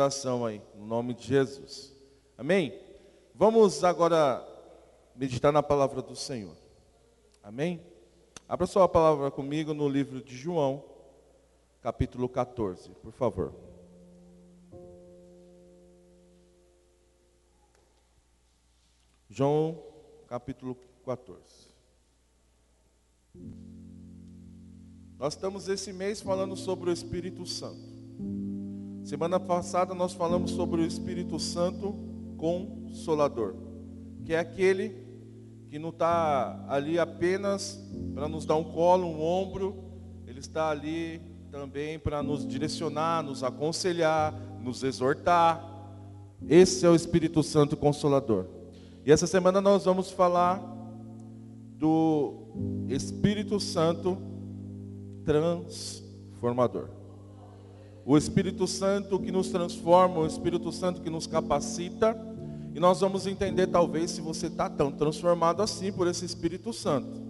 oração aí, no nome de Jesus. Amém? Vamos agora meditar na palavra do Senhor. Amém? Abra sua palavra comigo no livro de João, capítulo 14, por favor. João, capítulo 14. Nós estamos esse mês falando sobre o Espírito Santo. Semana passada nós falamos sobre o Espírito Santo Consolador, que é aquele que não está ali apenas para nos dar um colo, um ombro, ele está ali também para nos direcionar, nos aconselhar, nos exortar. Esse é o Espírito Santo Consolador. E essa semana nós vamos falar do Espírito Santo transformador. O Espírito Santo que nos transforma, o Espírito Santo que nos capacita. E nós vamos entender, talvez, se você está tão transformado assim por esse Espírito Santo.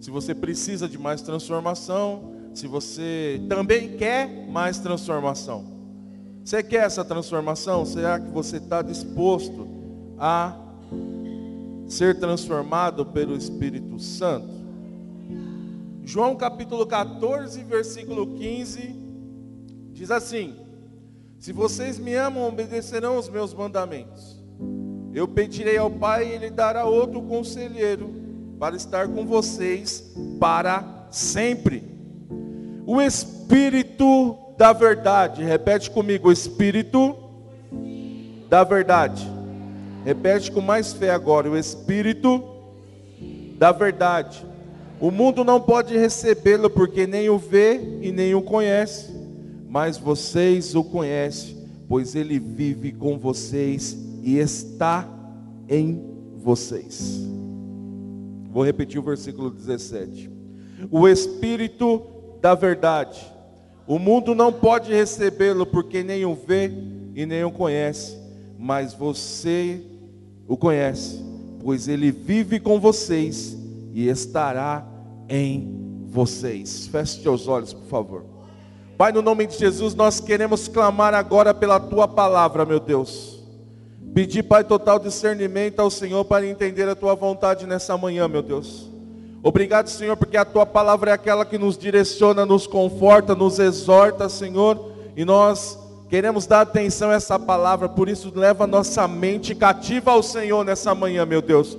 Se você precisa de mais transformação, se você também quer mais transformação. Você quer essa transformação? Será que você está disposto a ser transformado pelo Espírito Santo? João capítulo 14, versículo 15, diz assim: Se vocês me amam, obedecerão os meus mandamentos. Eu pedirei ao Pai e Ele dará outro conselheiro para estar com vocês para sempre. O Espírito da verdade, repete comigo: Espírito da verdade. Repete com mais fé agora: o Espírito da verdade. O mundo não pode recebê-lo porque nem o vê e nem o conhece, mas vocês o conhecem, pois ele vive com vocês e está em vocês. Vou repetir o versículo 17. O Espírito da verdade. O mundo não pode recebê-lo porque nem o vê e nem o conhece, mas você o conhece, pois ele vive com vocês e estará em vocês. Feche seus olhos, por favor. Pai, no nome de Jesus, nós queremos clamar agora pela tua palavra, meu Deus. Pedir, Pai, total discernimento ao Senhor para entender a tua vontade nessa manhã, meu Deus. Obrigado, Senhor, porque a tua palavra é aquela que nos direciona, nos conforta, nos exorta, Senhor, e nós queremos dar atenção a essa palavra, por isso leva nossa mente cativa ao Senhor nessa manhã, meu Deus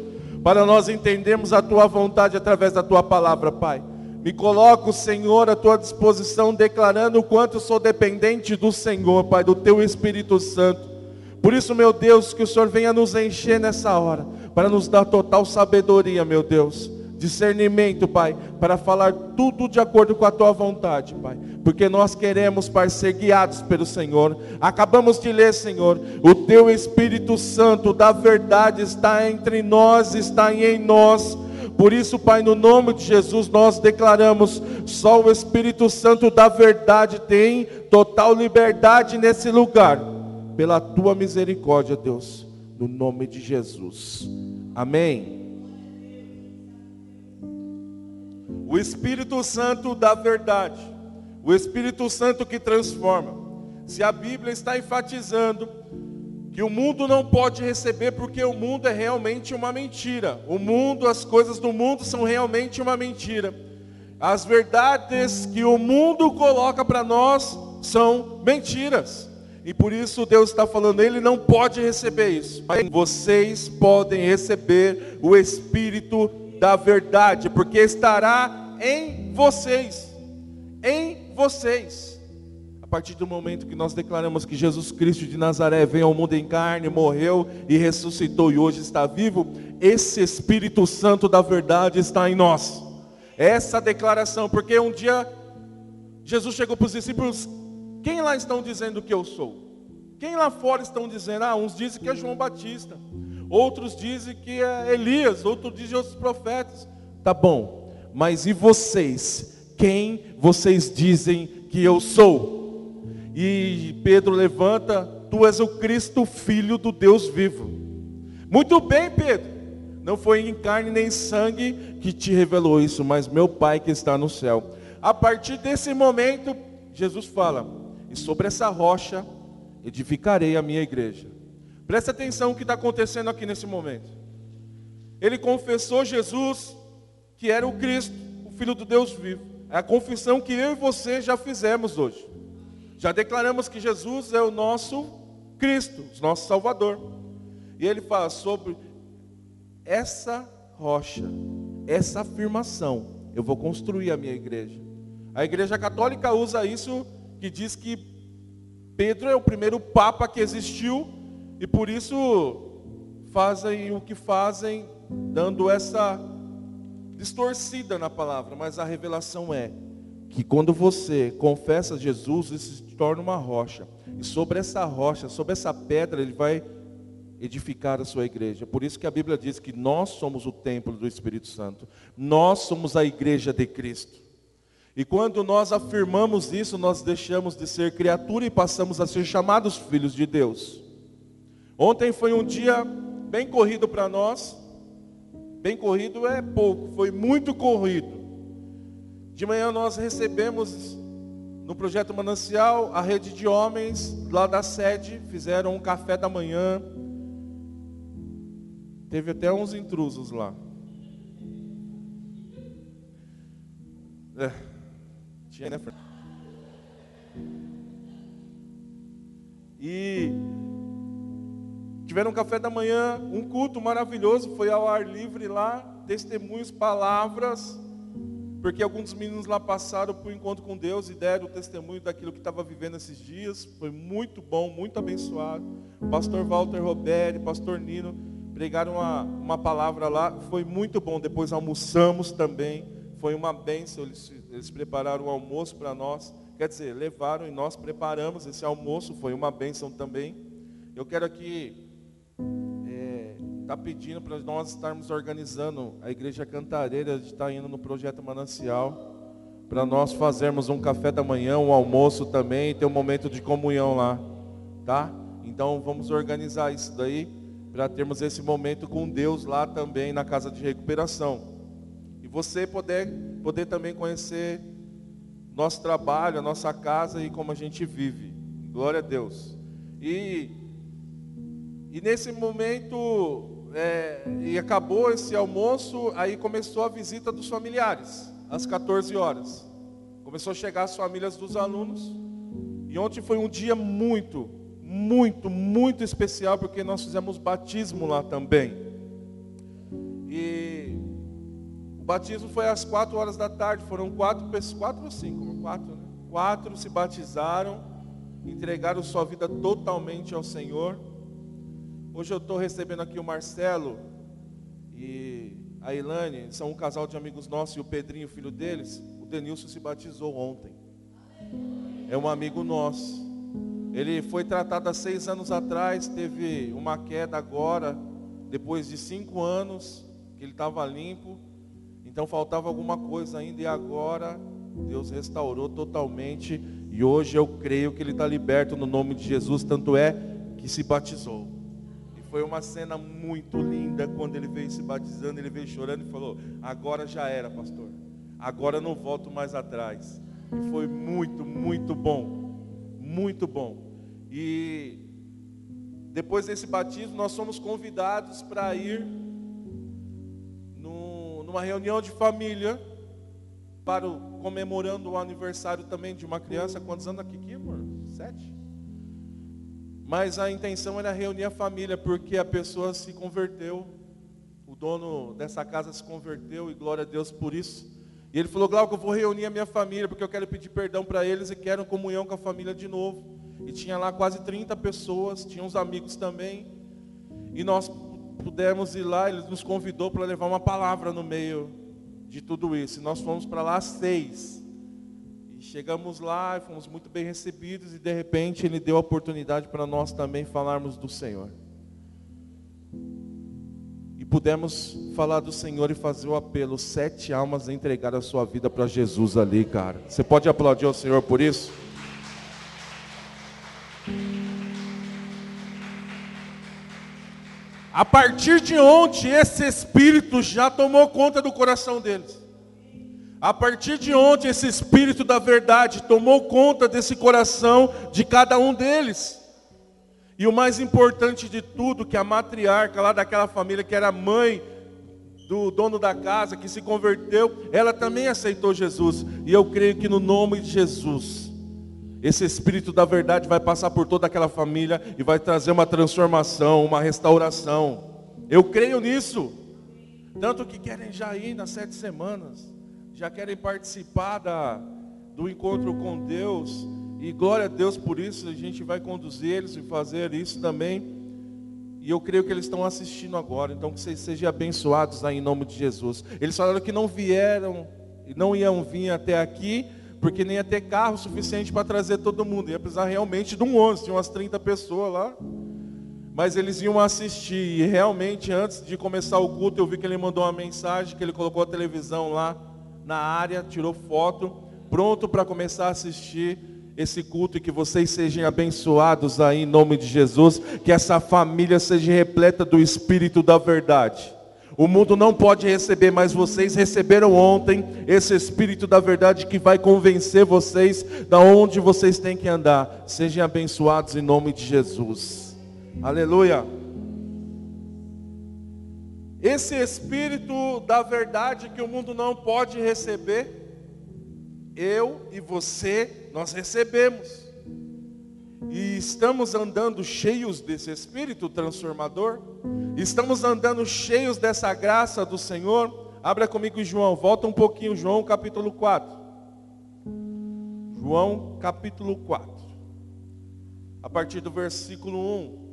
para nós entendermos a tua vontade através da tua palavra, Pai. Me coloco, Senhor, à tua disposição, declarando o quanto sou dependente do Senhor, Pai, do teu Espírito Santo. Por isso, meu Deus, que o Senhor venha nos encher nessa hora, para nos dar total sabedoria, meu Deus discernimento, Pai, para falar tudo de acordo com a tua vontade, Pai, porque nós queremos, Pai, ser guiados pelo Senhor. Acabamos de ler, Senhor, o teu Espírito Santo da verdade está entre nós, está em nós. Por isso, Pai, no nome de Jesus, nós declaramos: só o Espírito Santo da verdade tem total liberdade nesse lugar, pela tua misericórdia, Deus, no nome de Jesus. Amém. O Espírito Santo da verdade, o Espírito Santo que transforma. Se a Bíblia está enfatizando que o mundo não pode receber porque o mundo é realmente uma mentira. O mundo, as coisas do mundo são realmente uma mentira. As verdades que o mundo coloca para nós são mentiras. E por isso Deus está falando, ele não pode receber isso. Mas vocês podem receber o Espírito da verdade, porque estará em vocês. Em vocês. A partir do momento que nós declaramos que Jesus Cristo de Nazaré veio ao mundo em carne, morreu e ressuscitou e hoje está vivo, esse Espírito Santo da verdade está em nós. Essa declaração, porque um dia Jesus chegou para os discípulos: quem lá estão dizendo que eu sou? Quem lá fora estão dizendo? Ah, uns dizem que é João Batista. Outros dizem que é Elias, outros dizem outros profetas. Tá bom, mas e vocês? Quem vocês dizem que eu sou? E Pedro levanta: Tu és o Cristo, filho do Deus vivo. Muito bem, Pedro. Não foi em carne nem sangue que te revelou isso, mas meu Pai que está no céu. A partir desse momento, Jesus fala: E sobre essa rocha edificarei a minha igreja. Presta atenção no que está acontecendo aqui nesse momento. Ele confessou Jesus que era o Cristo, o Filho do Deus vivo. É a confissão que eu e você já fizemos hoje. Já declaramos que Jesus é o nosso Cristo, o nosso Salvador. E ele fala sobre essa rocha, essa afirmação, eu vou construir a minha igreja. A igreja católica usa isso que diz que Pedro é o primeiro papa que existiu e por isso fazem o que fazem, dando essa distorcida na palavra, mas a revelação é que quando você confessa Jesus, isso se torna uma rocha. E sobre essa rocha, sobre essa pedra, ele vai edificar a sua igreja. Por isso que a Bíblia diz que nós somos o templo do Espírito Santo. Nós somos a igreja de Cristo. E quando nós afirmamos isso, nós deixamos de ser criatura e passamos a ser chamados filhos de Deus. Ontem foi um dia bem corrido para nós. Bem corrido é pouco, foi muito corrido. De manhã nós recebemos no projeto Manancial a rede de homens lá da sede, fizeram um café da manhã, Teve até uns intrusos lá. É. Tinha, né, E tiveram um café da manhã, um culto maravilhoso, foi ao ar livre lá, testemunhos, palavras, porque alguns meninos lá passaram por encontro com Deus e deram o testemunho daquilo que estava vivendo esses dias. Foi muito bom, muito abençoado. Pastor Walter Robert, Pastor Nino, pregaram uma, uma palavra lá, foi muito bom. Depois almoçamos também, foi uma bênção. Eles, eles prepararam um almoço para nós. Quer dizer, levaram e nós preparamos esse almoço, foi uma bênção também. Eu quero aqui está pedindo para nós estarmos organizando a igreja cantareira, estar indo no projeto Manancial, para nós fazermos um café da manhã, um almoço também, ter um momento de comunhão lá, tá? Então vamos organizar isso daí para termos esse momento com Deus lá também na casa de recuperação. E você poder, poder também conhecer nosso trabalho, a nossa casa e como a gente vive. Glória a Deus. E, e nesse momento, é, e acabou esse almoço, aí começou a visita dos familiares, às 14 horas. Começou a chegar as famílias dos alunos. E ontem foi um dia muito, muito, muito especial, porque nós fizemos batismo lá também. E o batismo foi às quatro horas da tarde, foram quatro, quatro ou cinco? Quatro, né? Quatro se batizaram, entregaram sua vida totalmente ao Senhor. Hoje eu estou recebendo aqui o Marcelo e a Ilane, são um casal de amigos nossos, e o Pedrinho, filho deles. O Denilson se batizou ontem. É um amigo nosso. Ele foi tratado há seis anos atrás, teve uma queda agora, depois de cinco anos que ele estava limpo. Então faltava alguma coisa ainda e agora Deus restaurou totalmente. E hoje eu creio que ele está liberto no nome de Jesus, tanto é que se batizou. Foi uma cena muito linda quando ele veio se batizando, ele veio chorando e falou: Agora já era, pastor. Agora não volto mais atrás. E foi muito, muito bom. Muito bom. E depois desse batismo, nós somos convidados para ir no, numa reunião de família, para o, comemorando o aniversário também de uma criança. Quantos anos aqui, amor? Sete? Mas a intenção era reunir a família, porque a pessoa se converteu, o dono dessa casa se converteu, e glória a Deus por isso. E ele falou, Glauco, eu vou reunir a minha família, porque eu quero pedir perdão para eles e quero comunhão com a família de novo e tinha lá quase 30 pessoas, tinha uns amigos também. E nós pudemos ir lá, ele nos convidou para levar uma palavra no meio de tudo isso. E nós fomos para lá seis. E chegamos lá, fomos muito bem recebidos e de repente ele deu a oportunidade para nós também falarmos do Senhor. E pudemos falar do Senhor e fazer o apelo, sete almas a entregar a sua vida para Jesus ali, cara. Você pode aplaudir ao Senhor por isso? A partir de ontem, esse espírito já tomou conta do coração deles. A partir de ontem, esse espírito da verdade tomou conta desse coração de cada um deles. E o mais importante de tudo, que a matriarca lá daquela família, que era mãe do dono da casa, que se converteu, ela também aceitou Jesus. E eu creio que no nome de Jesus, esse Espírito da verdade vai passar por toda aquela família e vai trazer uma transformação, uma restauração. Eu creio nisso. Tanto que querem já ir nas sete semanas, já querem participar da, do encontro com Deus. E glória a Deus por isso, a gente vai conduzir eles e fazer isso também. E eu creio que eles estão assistindo agora, então que vocês sejam abençoados aí em nome de Jesus. Eles falaram que não vieram, não iam vir até aqui, porque nem ia ter carro suficiente para trazer todo mundo. Ia precisar realmente de um ônibus, tinha umas 30 pessoas lá mas eles iam assistir. E realmente, antes de começar o culto, eu vi que ele mandou uma mensagem, que ele colocou a televisão lá na área, tirou foto, pronto para começar a assistir esse culto e que vocês sejam abençoados aí em nome de Jesus, que essa família seja repleta do Espírito da verdade. O mundo não pode receber, mas vocês receberam ontem esse Espírito da verdade que vai convencer vocês da onde vocês têm que andar. Sejam abençoados em nome de Jesus. Aleluia. Esse espírito da verdade que o mundo não pode receber, eu e você, nós recebemos. E estamos andando cheios desse espírito transformador, estamos andando cheios dessa graça do Senhor. Abra comigo João, volta um pouquinho, João capítulo 4. João capítulo 4, a partir do versículo 1.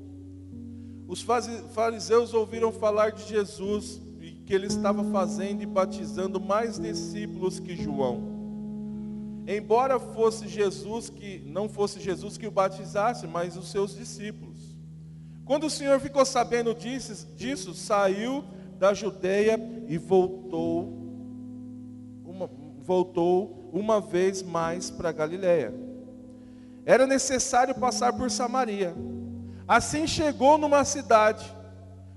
Os fariseus ouviram falar de Jesus e que ele estava fazendo e batizando mais discípulos que João. Embora fosse Jesus que não fosse Jesus que o batizasse, mas os seus discípulos. Quando o Senhor ficou sabendo disso, disso saiu da Judeia e voltou uma, voltou uma vez mais para Galiléia. Era necessário passar por Samaria. Assim chegou numa cidade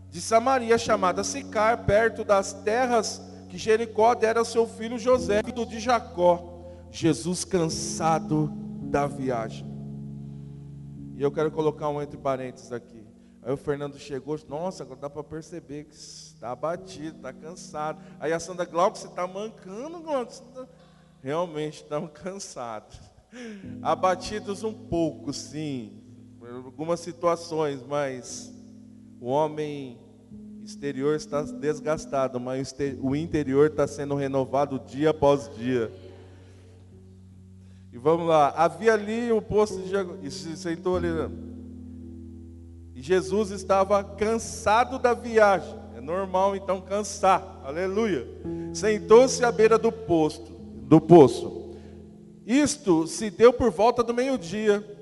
de Samaria chamada Sicar, perto das terras que Jericó dera ao seu filho José, filho de Jacó. Jesus cansado da viagem. E eu quero colocar um entre parênteses aqui. Aí o Fernando chegou, nossa, agora dá para perceber que está abatido, está cansado. Aí a Sandra Glauco, você está mancando, Glauco. Tá... Realmente estamos cansados. Abatidos um pouco, sim algumas situações, mas o homem exterior está desgastado, mas o interior está sendo renovado dia após dia. E vamos lá, havia ali um posto de e se sentou ali. Né? E Jesus estava cansado da viagem. É normal então cansar. Aleluia. Sentou-se à beira do posto, do poço. Isto se deu por volta do meio-dia.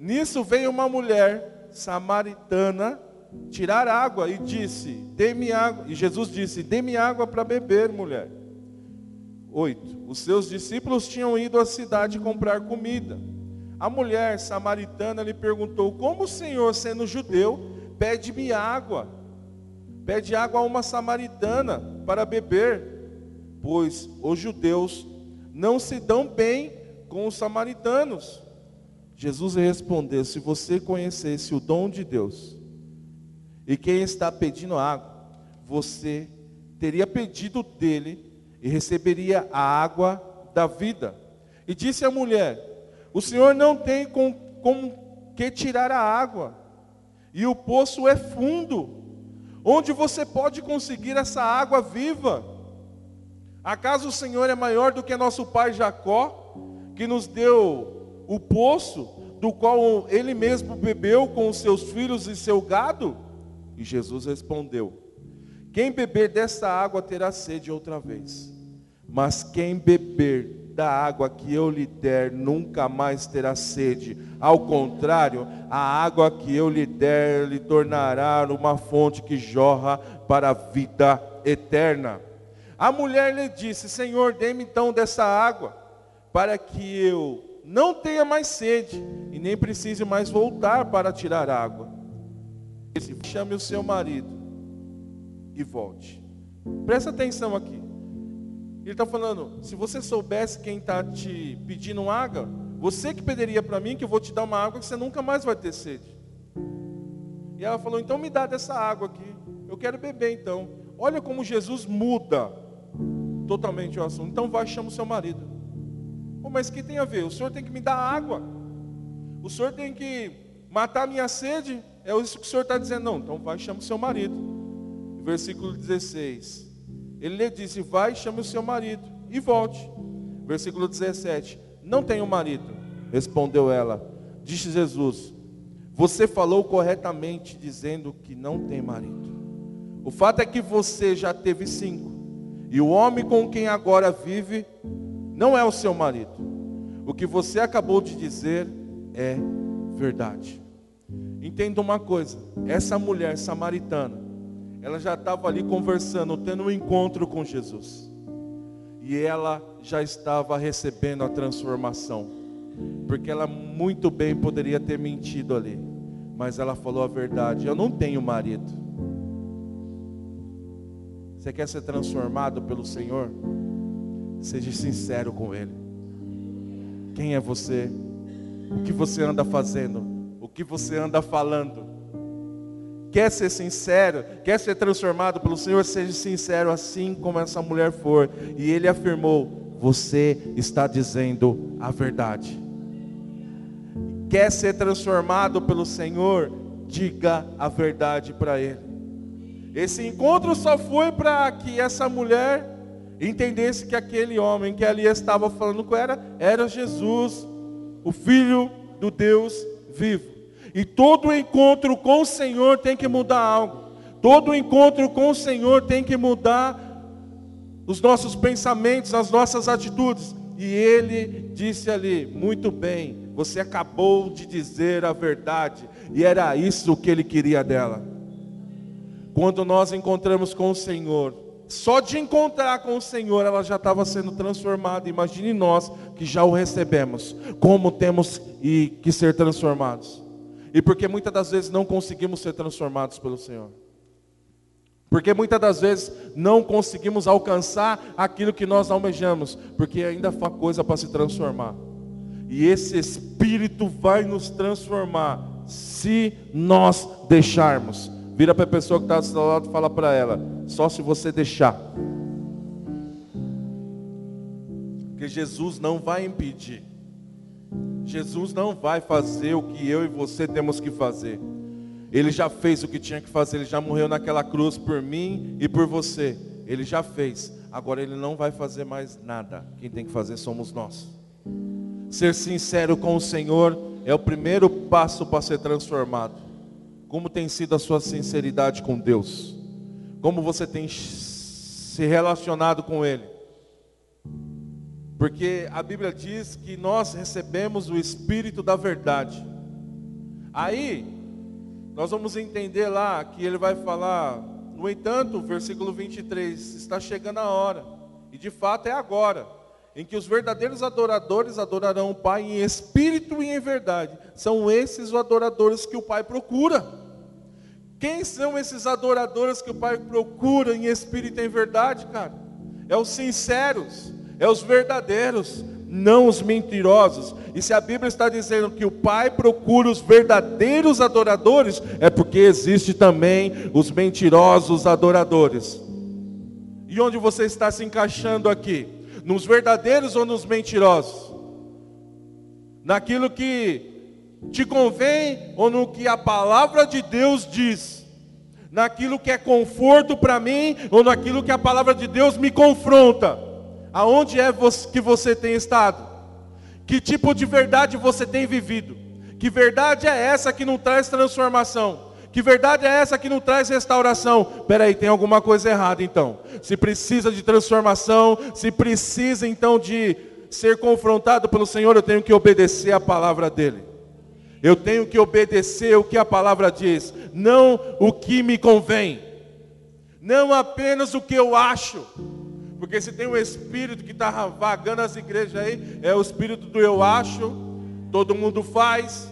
Nisso veio uma mulher samaritana tirar água e disse: Dê-me água. E Jesus disse: Dê-me água para beber, mulher. 8. Os seus discípulos tinham ido à cidade comprar comida. A mulher samaritana lhe perguntou: Como o Senhor, sendo judeu, pede-me água? Pede água a uma samaritana para beber, pois os judeus não se dão bem com os samaritanos. Jesus respondeu: Se você conhecesse o dom de Deus e quem está pedindo água, você teria pedido dele e receberia a água da vida. E disse a mulher: O Senhor não tem com, com que tirar a água, e o poço é fundo. Onde você pode conseguir essa água viva? Acaso o Senhor é maior do que nosso pai Jacó, que nos deu o poço do qual ele mesmo bebeu com os seus filhos e seu gado? E Jesus respondeu: Quem beber dessa água terá sede outra vez, mas quem beber da água que eu lhe der nunca mais terá sede. Ao contrário, a água que eu lhe der lhe tornará uma fonte que jorra para a vida eterna. A mulher lhe disse: Senhor, dê-me então dessa água, para que eu não tenha mais sede e nem precise mais voltar para tirar água. Chame o seu marido e volte. Presta atenção aqui. Ele está falando: se você soubesse quem está te pedindo água, você que pediria para mim que eu vou te dar uma água que você nunca mais vai ter sede. E ela falou: Então me dá dessa água aqui. Eu quero beber então. Olha como Jesus muda totalmente o assunto. Então vai, chama o seu marido. Oh, mas que tem a ver? O senhor tem que me dar água. O senhor tem que matar a minha sede. É isso que o senhor está dizendo. Não, então vai, chama o seu marido. Versículo 16. Ele lhe disse: Vai, chame o seu marido e volte. Versículo 17. Não tenho marido. Respondeu ela. Disse Jesus: Você falou corretamente, dizendo que não tem marido. O fato é que você já teve cinco. E o homem com quem agora vive não é o seu marido. O que você acabou de dizer é verdade. Entenda uma coisa: essa mulher samaritana, ela já estava ali conversando, tendo um encontro com Jesus. E ela já estava recebendo a transformação. Porque ela muito bem poderia ter mentido ali. Mas ela falou a verdade: Eu não tenho marido. Você quer ser transformado pelo Senhor? Seja sincero com Ele. Quem é você? O que você anda fazendo? O que você anda falando? Quer ser sincero? Quer ser transformado pelo Senhor? Seja sincero, assim como essa mulher for. E ele afirmou: Você está dizendo a verdade. Quer ser transformado pelo Senhor? Diga a verdade para Ele. Esse encontro só foi para que essa mulher entendesse que aquele homem que ali estava falando com ela era Jesus, o Filho do Deus vivo. E todo encontro com o Senhor tem que mudar algo. Todo encontro com o Senhor tem que mudar os nossos pensamentos, as nossas atitudes. E ele disse ali: Muito bem, você acabou de dizer a verdade. E era isso que ele queria dela. Quando nós encontramos com o Senhor, só de encontrar com o Senhor, ela já estava sendo transformada. Imagine nós que já o recebemos, como temos que ser transformados. E porque muitas das vezes não conseguimos ser transformados pelo Senhor. Porque muitas das vezes não conseguimos alcançar aquilo que nós almejamos, porque ainda falta coisa para se transformar. E esse Espírito vai nos transformar se nós deixarmos. Vira para a pessoa que está do seu lado e fala para ela: só se você deixar. Porque Jesus não vai impedir. Jesus não vai fazer o que eu e você temos que fazer. Ele já fez o que tinha que fazer, ele já morreu naquela cruz por mim e por você. Ele já fez. Agora ele não vai fazer mais nada. Quem tem que fazer somos nós. Ser sincero com o Senhor é o primeiro passo para ser transformado. Como tem sido a sua sinceridade com Deus? Como você tem se relacionado com Ele? Porque a Bíblia diz que nós recebemos o Espírito da verdade. Aí, nós vamos entender lá que ele vai falar, no entanto, versículo 23, está chegando a hora, e de fato é agora, em que os verdadeiros adoradores adorarão o Pai em espírito e em verdade. São esses os adoradores que o Pai procura. Quem são esses adoradores que o Pai procura em espírito e em verdade, cara? É os sinceros, é os verdadeiros, não os mentirosos. E se a Bíblia está dizendo que o Pai procura os verdadeiros adoradores, é porque existe também os mentirosos adoradores. E onde você está se encaixando aqui? Nos verdadeiros ou nos mentirosos? Naquilo que te convém ou no que a palavra de Deus diz? Naquilo que é conforto para mim ou naquilo que a palavra de Deus me confronta? Aonde é que você tem estado? Que tipo de verdade você tem vivido? Que verdade é essa que não traz transformação? Que verdade é essa que não traz restauração? Peraí, tem alguma coisa errada então. Se precisa de transformação, se precisa então de ser confrontado pelo Senhor, eu tenho que obedecer a palavra dEle. Eu tenho que obedecer o que a palavra diz, não o que me convém, não apenas o que eu acho. Porque se tem um espírito que está vagando as igrejas aí, é o espírito do eu acho, todo mundo faz.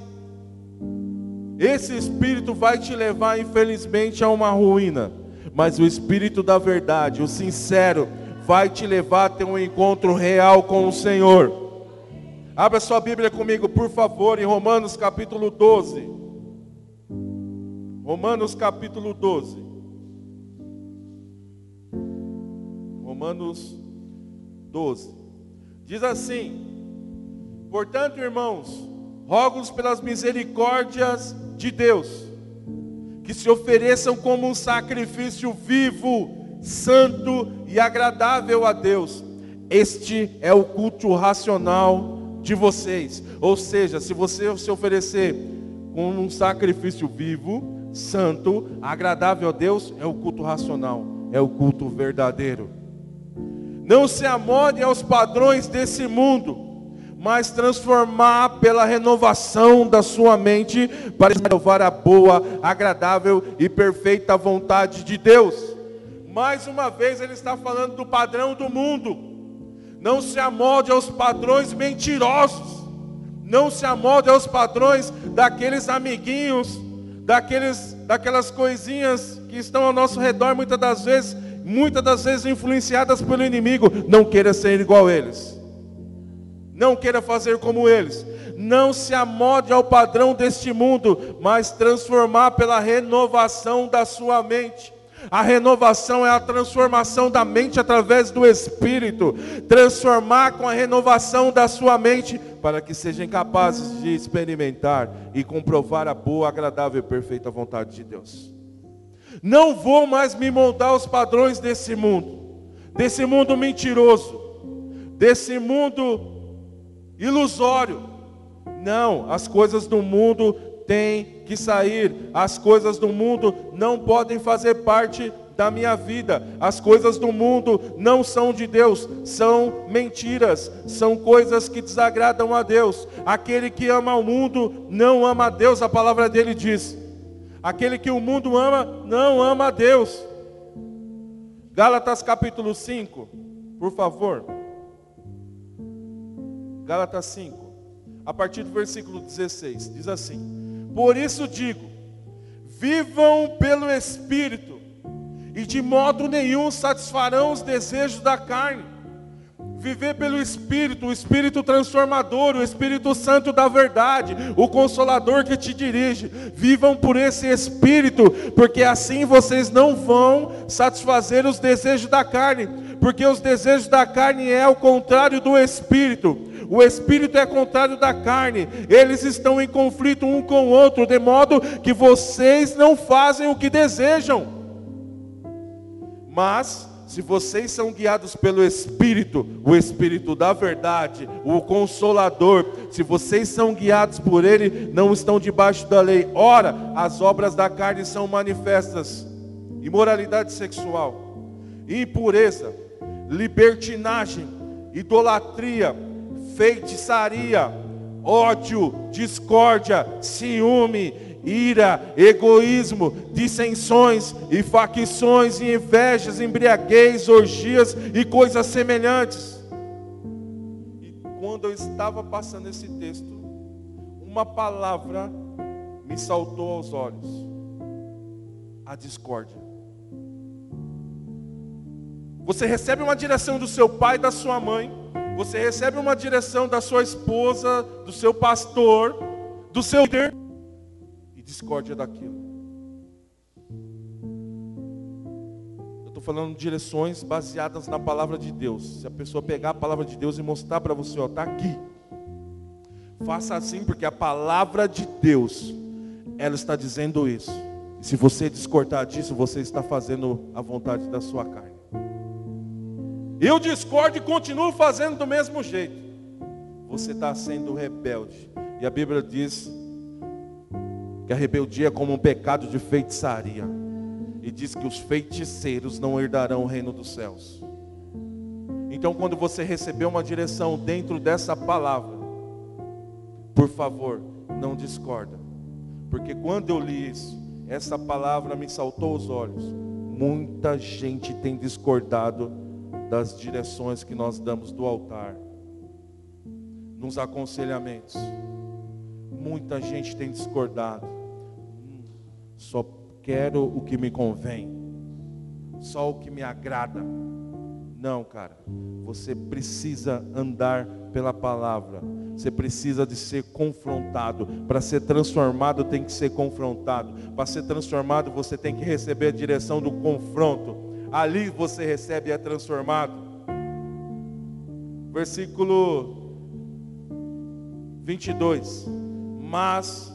Esse espírito vai te levar, infelizmente, a uma ruína. Mas o espírito da verdade, o sincero, vai te levar a ter um encontro real com o Senhor. Abra sua Bíblia comigo, por favor, em Romanos capítulo 12. Romanos capítulo 12. Romanos 12. Diz assim: Portanto, irmãos, rogo pelas misericórdias de Deus, que se ofereçam como um sacrifício vivo, santo e agradável a Deus. Este é o culto racional de vocês. Ou seja, se você se oferecer como um sacrifício vivo, santo, agradável a Deus, é o culto racional, é o culto verdadeiro. Não se amode aos padrões desse mundo mas transformar pela renovação da sua mente para renovar a boa, agradável e perfeita vontade de Deus. Mais uma vez ele está falando do padrão do mundo. Não se amolde aos padrões mentirosos. Não se amolde aos padrões daqueles amiguinhos, daqueles, daquelas coisinhas que estão ao nosso redor, muitas das vezes, muitas das vezes influenciadas pelo inimigo. Não queira ser igual a eles. Não queira fazer como eles. Não se amode ao padrão deste mundo, mas transformar pela renovação da sua mente. A renovação é a transformação da mente através do Espírito. Transformar com a renovação da sua mente, para que sejam capazes de experimentar e comprovar a boa, agradável e perfeita vontade de Deus. Não vou mais me moldar aos padrões desse mundo, desse mundo mentiroso, desse mundo ilusório. Não, as coisas do mundo têm que sair, as coisas do mundo não podem fazer parte da minha vida. As coisas do mundo não são de Deus, são mentiras, são coisas que desagradam a Deus. Aquele que ama o mundo não ama a Deus, a palavra dele diz. Aquele que o mundo ama não ama a Deus. Gálatas capítulo 5, por favor. Gálatas 5, a partir do versículo 16, diz assim: Por isso digo, vivam pelo Espírito, e de modo nenhum satisfarão os desejos da carne. Viver pelo Espírito, o Espírito transformador, o Espírito Santo da verdade, o Consolador que te dirige. Vivam por esse Espírito, porque assim vocês não vão satisfazer os desejos da carne, porque os desejos da carne é o contrário do Espírito o espírito é contrário da carne, eles estão em conflito um com o outro, de modo que vocês não fazem o que desejam. Mas, se vocês são guiados pelo Espírito, o Espírito da verdade, o Consolador, se vocês são guiados por Ele, não estão debaixo da lei. Ora, as obras da carne são manifestas: imoralidade sexual, impureza, libertinagem, idolatria, feitiçaria, ódio, discórdia, ciúme, ira, egoísmo, dissensões e facções e invejas, embriaguez, orgias e coisas semelhantes. E quando eu estava passando esse texto, uma palavra me saltou aos olhos: a discórdia. Você recebe uma direção do seu pai e da sua mãe, você recebe uma direção da sua esposa, do seu pastor, do seu líder, e discórdia daquilo. Eu estou falando de direções baseadas na palavra de Deus. Se a pessoa pegar a palavra de Deus e mostrar para você, está aqui. Faça assim, porque a palavra de Deus, ela está dizendo isso. E se você discordar disso, você está fazendo a vontade da sua carne. Eu discordo e continuo fazendo do mesmo jeito. Você está sendo rebelde. E a Bíblia diz que a rebeldia é como um pecado de feitiçaria. E diz que os feiticeiros não herdarão o reino dos céus. Então, quando você receber uma direção dentro dessa palavra, por favor, não discorda. Porque quando eu li isso, essa palavra me saltou os olhos. Muita gente tem discordado das direções que nós damos do altar, nos aconselhamentos. Muita gente tem discordado. Só quero o que me convém, só o que me agrada. Não, cara. Você precisa andar pela palavra. Você precisa de ser confrontado. Para ser transformado, tem que ser confrontado. Para ser transformado, você tem que receber a direção do confronto. Ali você recebe e é transformado. Versículo 22. Mas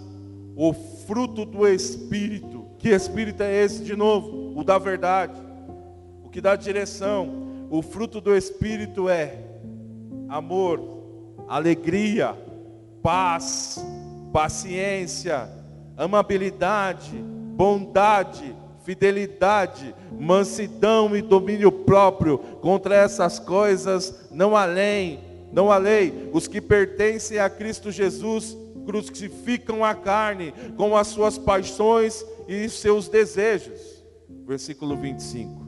o fruto do Espírito, que Espírito é esse de novo? O da verdade, o que dá direção. O fruto do Espírito é amor, alegria, paz, paciência, amabilidade, bondade, fidelidade, mansidão e domínio próprio. Contra essas coisas não há lei, não há lei. Os que pertencem a Cristo Jesus crucificam a carne com as suas paixões e seus desejos. Versículo 25.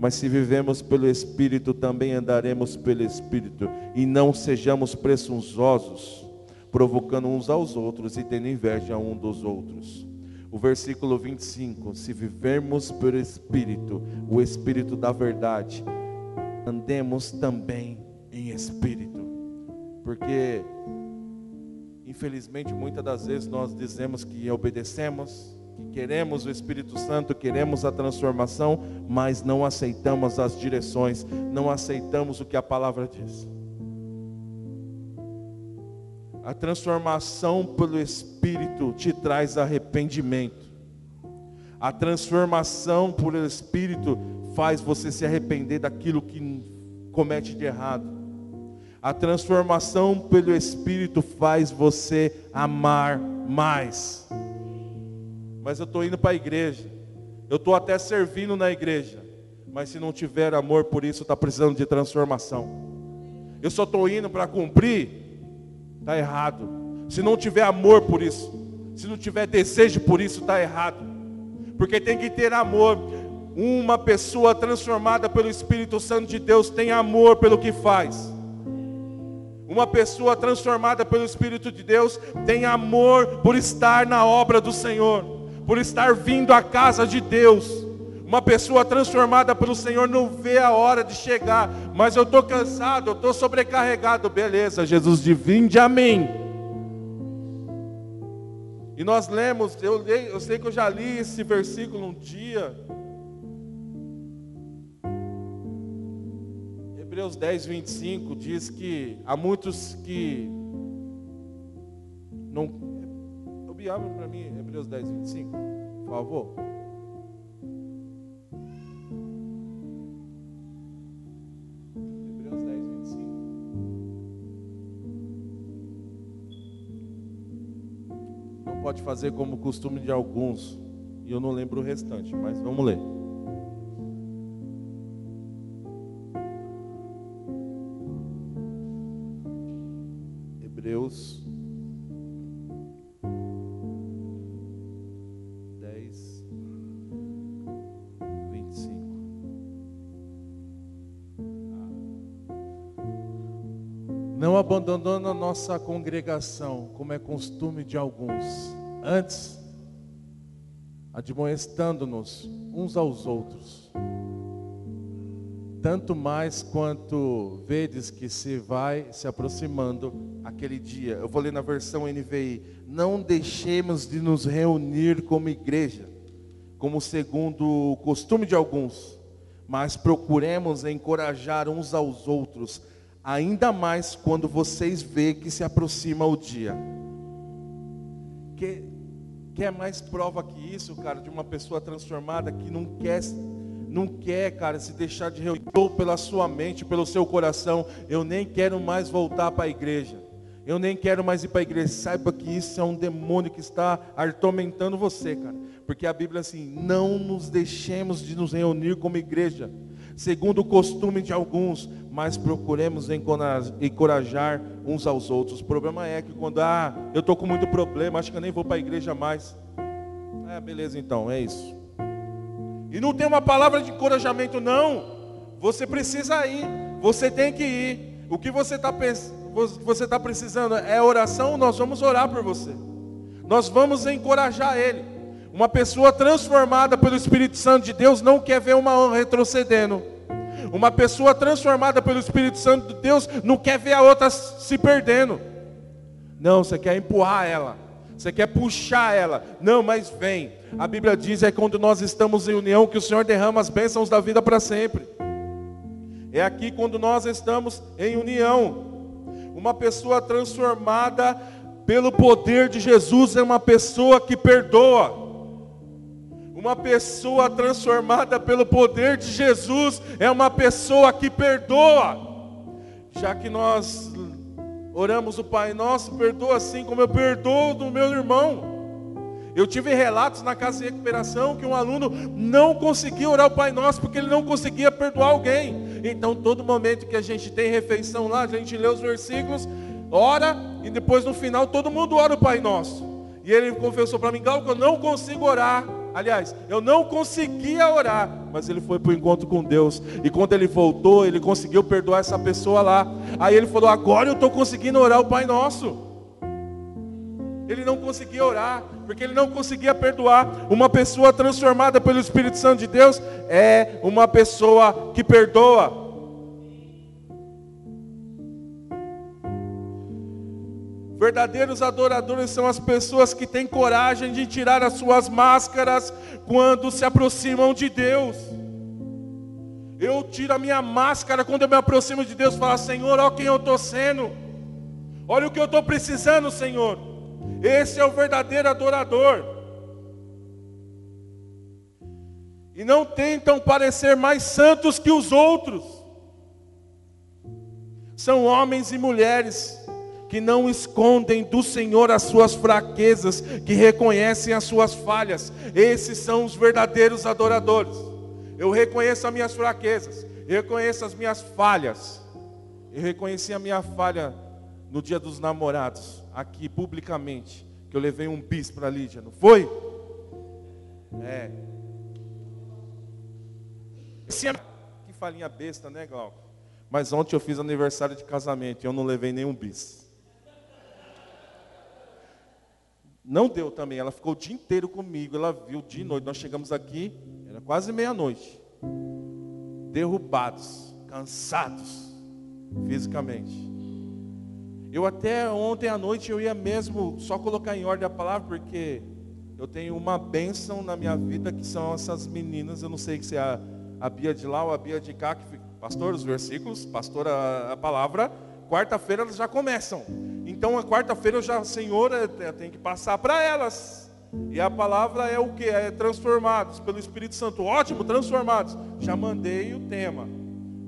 Mas se vivemos pelo Espírito, também andaremos pelo Espírito, e não sejamos presunçosos, provocando uns aos outros e tendo inveja um dos outros. O versículo 25: Se vivermos pelo Espírito, o Espírito da verdade, andemos também em Espírito, porque Infelizmente, muitas das vezes nós dizemos que obedecemos, que queremos o Espírito Santo, queremos a transformação, mas não aceitamos as direções, não aceitamos o que a palavra diz. A transformação pelo Espírito te traz arrependimento. A transformação pelo Espírito faz você se arrepender daquilo que comete de errado. A transformação pelo Espírito faz você amar mais. Mas eu estou indo para a igreja. Eu estou até servindo na igreja. Mas se não tiver amor por isso, está precisando de transformação. Eu só estou indo para cumprir, está errado. Se não tiver amor por isso, se não tiver desejo por isso, está errado. Porque tem que ter amor. Uma pessoa transformada pelo Espírito Santo de Deus tem amor pelo que faz. Uma pessoa transformada pelo Espírito de Deus tem amor por estar na obra do Senhor, por estar vindo à casa de Deus. Uma pessoa transformada pelo Senhor não vê a hora de chegar, mas eu estou cansado, eu estou sobrecarregado. Beleza, Jesus de vinde a mim. E nós lemos, eu, eu sei que eu já li esse versículo um dia, Hebreus 10, 25 diz que há muitos que não. Abre para mim Hebreus 10, 25, por favor. Não pode fazer como costume de alguns, e eu não lembro o restante, mas vamos ler. Não abandonando a nossa congregação, como é costume de alguns, antes, admoestando-nos uns aos outros tanto mais quanto vedes que se vai se aproximando aquele dia. Eu vou ler na versão NVI. Não deixemos de nos reunir como igreja, como segundo o costume de alguns, mas procuremos encorajar uns aos outros, ainda mais quando vocês vê que se aproxima o dia. Que quer mais prova que isso, cara, de uma pessoa transformada que não quer não quer, cara, se deixar de reunir pela sua mente, pelo seu coração. Eu nem quero mais voltar para a igreja. Eu nem quero mais ir para a igreja. Saiba que isso é um demônio que está atormentando você, cara. Porque a Bíblia é assim: não nos deixemos de nos reunir como igreja, segundo o costume de alguns, mas procuremos encorajar uns aos outros. O problema é que quando ah, eu estou com muito problema, acho que eu nem vou para a igreja mais. É, beleza então, é isso. E não tem uma palavra de encorajamento, não. Você precisa ir, você tem que ir. O que você está você tá precisando é oração, nós vamos orar por você. Nós vamos encorajar ele. Uma pessoa transformada pelo Espírito Santo de Deus não quer ver uma retrocedendo. Uma pessoa transformada pelo Espírito Santo de Deus não quer ver a outra se perdendo. Não, você quer empurrar ela. Você quer puxar ela. Não, mas vem. A Bíblia diz é quando nós estamos em união que o Senhor derrama as bênçãos da vida para sempre. É aqui quando nós estamos em união. Uma pessoa transformada pelo poder de Jesus é uma pessoa que perdoa. Uma pessoa transformada pelo poder de Jesus é uma pessoa que perdoa. Já que nós oramos o Pai Nosso, perdoa assim como eu perdoo do meu irmão. Eu tive relatos na casa de recuperação que um aluno não conseguia orar o Pai Nosso porque ele não conseguia perdoar alguém. Então, todo momento que a gente tem refeição lá, a gente lê os versículos, ora e depois no final todo mundo ora o Pai Nosso. E ele confessou para mim, Gal, que eu não consigo orar. Aliás, eu não conseguia orar, mas ele foi para o encontro com Deus. E quando ele voltou, ele conseguiu perdoar essa pessoa lá. Aí ele falou: Agora eu estou conseguindo orar o Pai Nosso. Ele não conseguia orar, porque ele não conseguia perdoar. Uma pessoa transformada pelo Espírito Santo de Deus é uma pessoa que perdoa. Verdadeiros adoradores são as pessoas que têm coragem de tirar as suas máscaras quando se aproximam de Deus. Eu tiro a minha máscara quando eu me aproximo de Deus falo, Senhor, olha quem eu estou sendo. Olha o que eu estou precisando, Senhor. Esse é o verdadeiro adorador. E não tentam parecer mais santos que os outros. São homens e mulheres que não escondem do Senhor as suas fraquezas, que reconhecem as suas falhas. Esses são os verdadeiros adoradores. Eu reconheço as minhas fraquezas, eu reconheço as minhas falhas. Eu reconheci a minha falha no dia dos namorados, aqui publicamente, que eu levei um bis para Lídia, não foi? É. Que falinha besta, né, Glauco? Mas ontem eu fiz aniversário de casamento e eu não levei nenhum bis. Não deu também, ela ficou o dia inteiro comigo, ela viu dia e noite. Nós chegamos aqui, era quase meia-noite. Derrubados, cansados fisicamente. Eu até ontem à noite eu ia mesmo só colocar em ordem a palavra, porque eu tenho uma bênção na minha vida que são essas meninas. Eu não sei se é a, a Bia de lá ou a Bia de cá, que, pastor, os versículos, pastor, a, a palavra quarta-feira elas já começam. Então a quarta-feira eu já, Senhor, eu tenho que passar para elas. E a palavra é o que? É transformados pelo Espírito Santo. Ótimo, transformados. Já mandei o tema.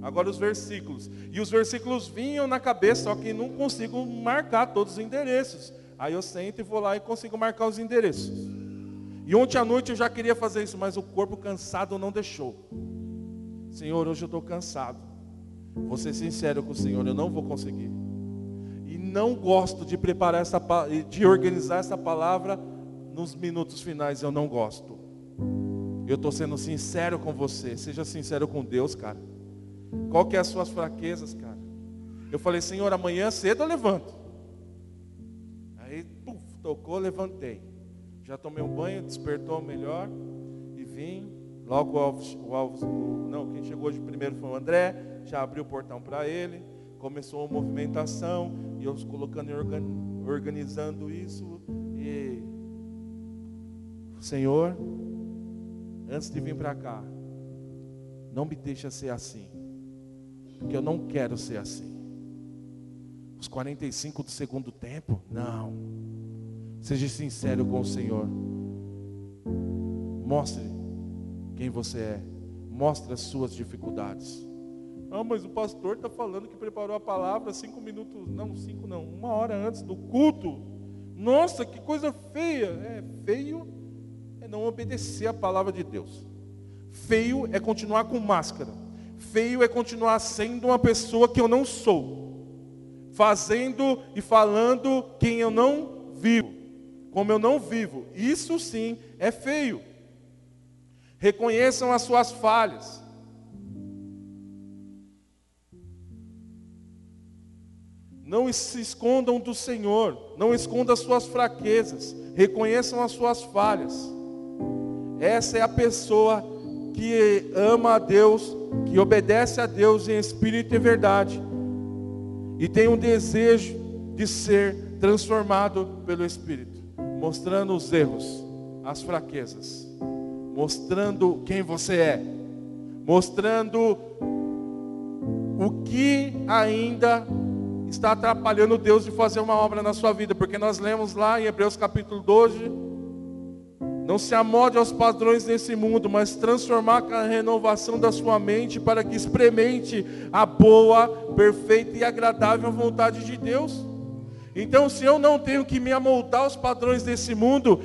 Agora os versículos. E os versículos vinham na cabeça, só que não consigo marcar todos os endereços. Aí eu sento e vou lá e consigo marcar os endereços. E ontem à noite eu já queria fazer isso, mas o corpo cansado não deixou. Senhor, hoje eu estou cansado. Vou ser sincero com o Senhor, eu não vou conseguir. Não gosto de preparar essa de organizar essa palavra nos minutos finais, eu não gosto. Eu estou sendo sincero com você. Seja sincero com Deus, cara. Qual que é as suas fraquezas, cara? Eu falei, Senhor, amanhã cedo eu levanto. Aí, puf, tocou, levantei. Já tomei um banho, despertou melhor e vim. Logo o Alves, o Alves o, não, quem chegou hoje primeiro foi o André já abriu o portão para ele, começou a movimentação, e eu colocando e organizando isso, e Senhor, antes de vir para cá, não me deixa ser assim, porque eu não quero ser assim. Os 45 do segundo tempo, não. Seja sincero com o Senhor. Mostre quem você é. Mostre as suas dificuldades. Ah, mas o pastor está falando que preparou a palavra cinco minutos, não, cinco não, uma hora antes do culto. Nossa, que coisa feia. É, feio é não obedecer a palavra de Deus. Feio é continuar com máscara. Feio é continuar sendo uma pessoa que eu não sou. Fazendo e falando quem eu não vivo. Como eu não vivo. Isso sim é feio. Reconheçam as suas falhas. Não se escondam do Senhor, não escondam as suas fraquezas, reconheçam as suas falhas. Essa é a pessoa que ama a Deus, que obedece a Deus em espírito e verdade, e tem um desejo de ser transformado pelo Espírito, mostrando os erros, as fraquezas, mostrando quem você é, mostrando o que ainda está atrapalhando Deus de fazer uma obra na sua vida, porque nós lemos lá em Hebreus capítulo 12, não se amode aos padrões desse mundo, mas transformar com a renovação da sua mente para que experimente a boa, perfeita e agradável vontade de Deus. Então, se eu não tenho que me amoldar aos padrões desse mundo,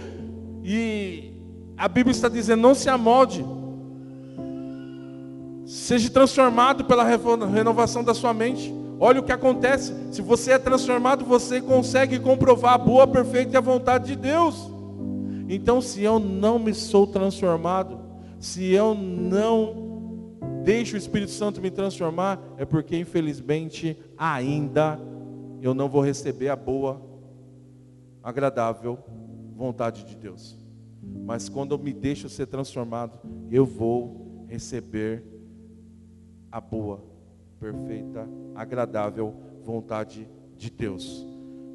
e a Bíblia está dizendo, não se amolde, seja transformado pela renovação da sua mente. Olha o que acontece. Se você é transformado, você consegue comprovar a boa, perfeita e a vontade de Deus. Então, se eu não me sou transformado, se eu não deixo o Espírito Santo me transformar, é porque infelizmente ainda eu não vou receber a boa, agradável vontade de Deus. Mas quando eu me deixo ser transformado, eu vou receber a boa, perfeita, agradável vontade de Deus.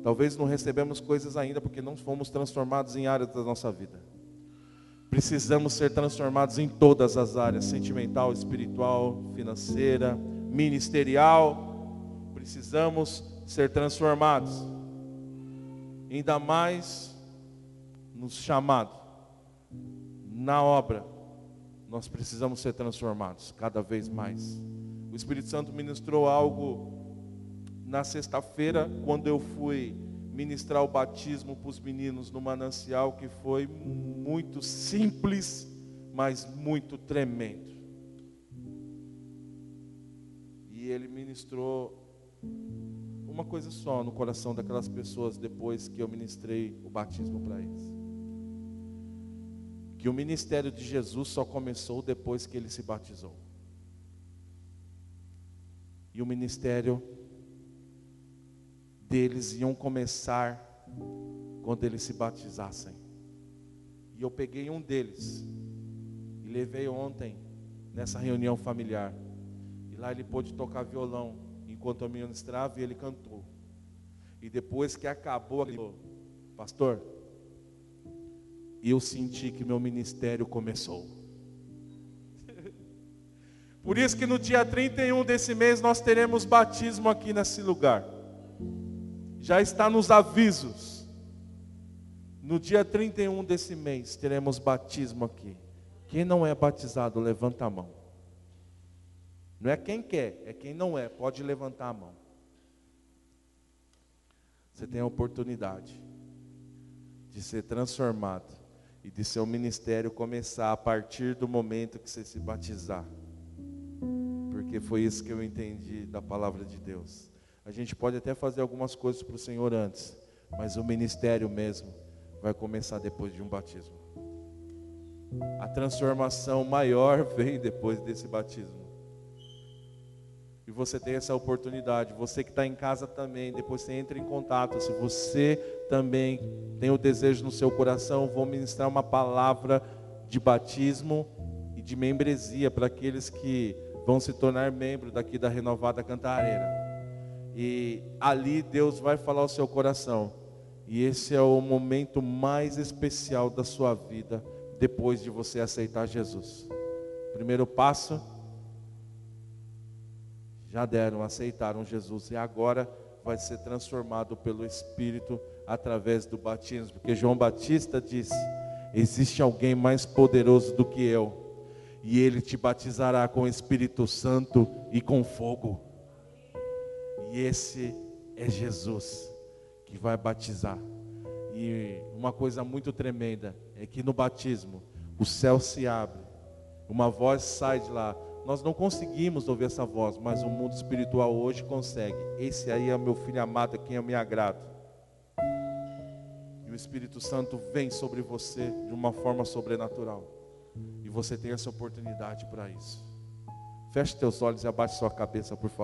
Talvez não recebemos coisas ainda porque não fomos transformados em áreas da nossa vida. Precisamos ser transformados em todas as áreas: sentimental, espiritual, financeira, ministerial. Precisamos ser transformados. Ainda mais nos chamado, na obra, nós precisamos ser transformados cada vez mais. O Espírito Santo ministrou algo na sexta-feira, quando eu fui ministrar o batismo para os meninos no manancial, que foi muito simples, mas muito tremendo. E ele ministrou uma coisa só no coração daquelas pessoas depois que eu ministrei o batismo para eles. Que o ministério de Jesus só começou depois que ele se batizou. E o ministério deles iam começar quando eles se batizassem. E eu peguei um deles e levei ontem nessa reunião familiar. E lá ele pôde tocar violão enquanto eu ministrava e ele cantou. E depois que acabou, ele falou, pastor, eu senti que meu ministério começou. Por isso que no dia 31 desse mês nós teremos batismo aqui nesse lugar. Já está nos avisos. No dia 31 desse mês teremos batismo aqui. Quem não é batizado, levanta a mão. Não é quem quer, é quem não é. Pode levantar a mão. Você tem a oportunidade de ser transformado e de seu ministério começar a partir do momento que você se batizar. Porque foi isso que eu entendi da palavra de Deus. A gente pode até fazer algumas coisas para o Senhor antes, mas o ministério mesmo vai começar depois de um batismo. A transformação maior vem depois desse batismo. E você tem essa oportunidade. Você que está em casa também, depois você entra em contato. Se você também tem o desejo no seu coração, vou ministrar uma palavra de batismo e de membresia para aqueles que vão se tornar membro daqui da Renovada Cantareira. E ali Deus vai falar ao seu coração. E esse é o momento mais especial da sua vida depois de você aceitar Jesus. Primeiro passo já deram, aceitaram Jesus e agora vai ser transformado pelo Espírito através do batismo, porque João Batista disse: existe alguém mais poderoso do que eu, e ele te batizará com o Espírito Santo e com fogo. E esse é Jesus que vai batizar. E uma coisa muito tremenda é que no batismo o céu se abre, uma voz sai de lá, nós não conseguimos ouvir essa voz, mas o mundo espiritual hoje consegue. Esse aí é meu filho amado, quem eu me agrado. E o Espírito Santo vem sobre você de uma forma sobrenatural. E você tem essa oportunidade para isso. Feche teus olhos e abaixe sua cabeça, por favor.